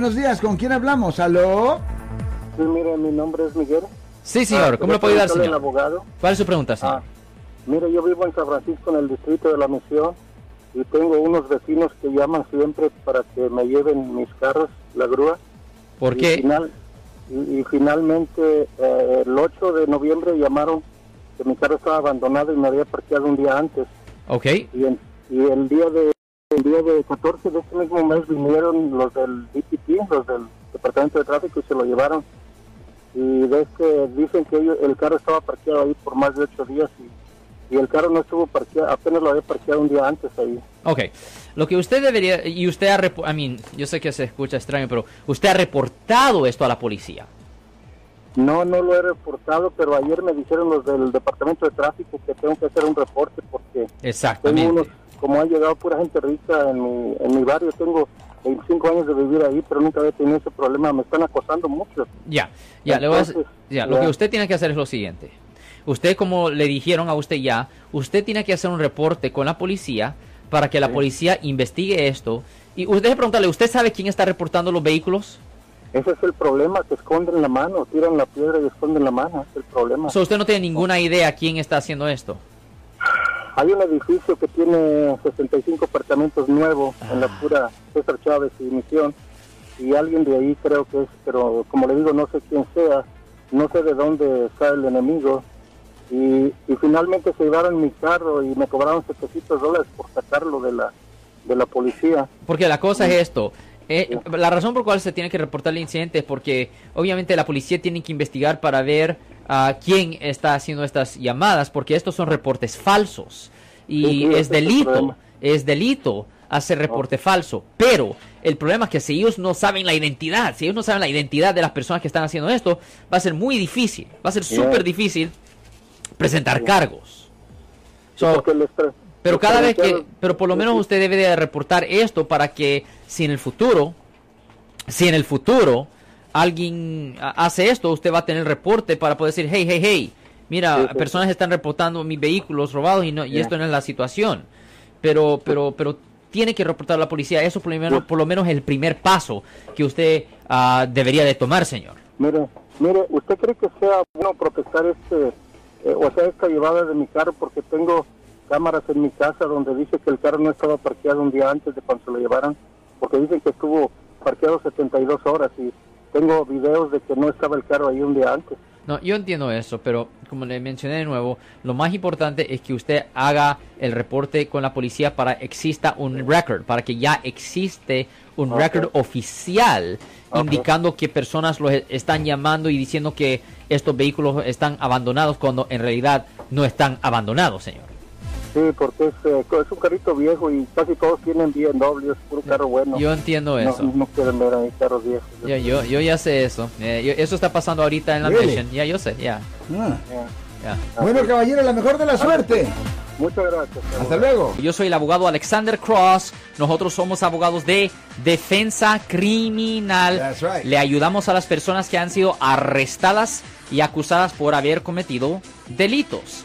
buenos días. ¿Con quién hablamos? ¿Aló? Sí, mire, mi nombre es Miguel. Sí, señor. Ah, ¿Cómo le puedo ayudar, el señor? abogado. ¿Cuál es su pregunta, señor? Ah, mire, yo vivo en San Francisco, en el distrito de la Misión, y tengo unos vecinos que llaman siempre para que me lleven mis carros, la grúa. ¿Por Y qué? final- y, y finalmente, eh, el 8 de noviembre llamaron que mi carro estaba abandonado y me había parqueado un día antes. Ok. Y, en- y el día de el día de 14 de este mismo mes vinieron los del DPT, los del Departamento de Tráfico, y se lo llevaron. Y de este, dicen que ellos- el carro estaba parqueado ahí por más de ocho días y, y el carro no estuvo parqueado, apenas lo había parqueado un día antes ahí. Ok. Lo que usted debería, y usted ha, I mean, yo sé que se escucha extraño, pero usted ha reportado esto a la policía. No, no lo he reportado, pero ayer me dijeron los del Departamento de Tráfico que tengo que hacer un reporte porque tengo Exactamente. unos, como ha llegado pura gente rica en mi, en mi barrio, tengo 25 años de vivir ahí, pero nunca había tenido ese problema, me están acosando mucho. Ya, ya, le voy a- ya, lo que usted tiene que hacer es lo siguiente. Usted, como le dijeron a usted ya, usted tiene que hacer un reporte con la policía para que la policía investigue esto. Y usted preguntarle, ¿usted sabe quién está reportando los vehículos? Ese es el problema, que esconden la mano, tiran la piedra y esconden la mano, es el problema. O sea, usted no tiene ninguna idea quién está haciendo esto. Hay un edificio que tiene 65 apartamentos nuevos en la pura César Chávez y Misión, y alguien de ahí creo que es, pero como le digo, no sé quién sea, no sé de dónde está el enemigo, y, y finalmente se llevaron mi carro y me cobraron 700 dólares por sacarlo de la, de la policía. Porque la cosa es esto. eh, la razón por la cual se tiene que reportar el incidente es porque obviamente la policía tiene que investigar para ver a quién está haciendo estas llamadas, porque estos son reportes falsos. Y Sí, sí, ese es es el delito, es delito hacer reporte falso. Pero el problema es que si ellos no saben la identidad, si ellos no saben la identidad de las personas que están haciendo esto, va a ser muy difícil, va a ser Yeah. súper difícil presentar cargos. So, pero cada vez que, pero por lo menos usted debe de reportar esto para que si en el futuro, si en el futuro alguien hace esto, usted va a tener reporte para poder decir, hey, hey, hey, mira, Sí, sí. personas están reportando mis vehículos robados y no, y esto no es la situación. Pero, pero, pero tiene que reportar a la policía. Eso por lo menos, por lo menos es el primer paso que usted ah, debería de tomar, señor. Mire, mire, ¿usted cree que sea bueno protestar este, eh, o sea, esta llevada de mi carro? Porque tengo cámaras en mi casa donde dice que el carro no estaba parqueado un día antes de cuando se lo llevaran, porque dicen que estuvo parqueado 72 horas y tengo videos de que no estaba el carro ahí un día antes. No, yo entiendo eso, pero como le mencioné de nuevo, lo más importante es que usted haga el reporte con la policía para que exista un record, para que ya existe un record oficial indicando que personas los están llamando y diciendo que estos vehículos están abandonados cuando en realidad no están abandonados, señor. Sí, porque es, eh, es un carrito viejo y casi todos tienen BMW, es puro carro bueno. Yo entiendo eso. no quieren ver ahí carros viejos. Ya, yo, yo ya sé eso. Eh, yo- eso está pasando ahorita en la Really? mission. Ya, yo sé, ya. Ah. Bueno, caballero, la mejor de la suerte. Muchas gracias. Hasta luego. Yo soy el abogado Alexander Cross. Nosotros somos abogados de defensa criminal. That's right. Le ayudamos a las personas que han sido arrestadas y acusadas por haber cometido delitos.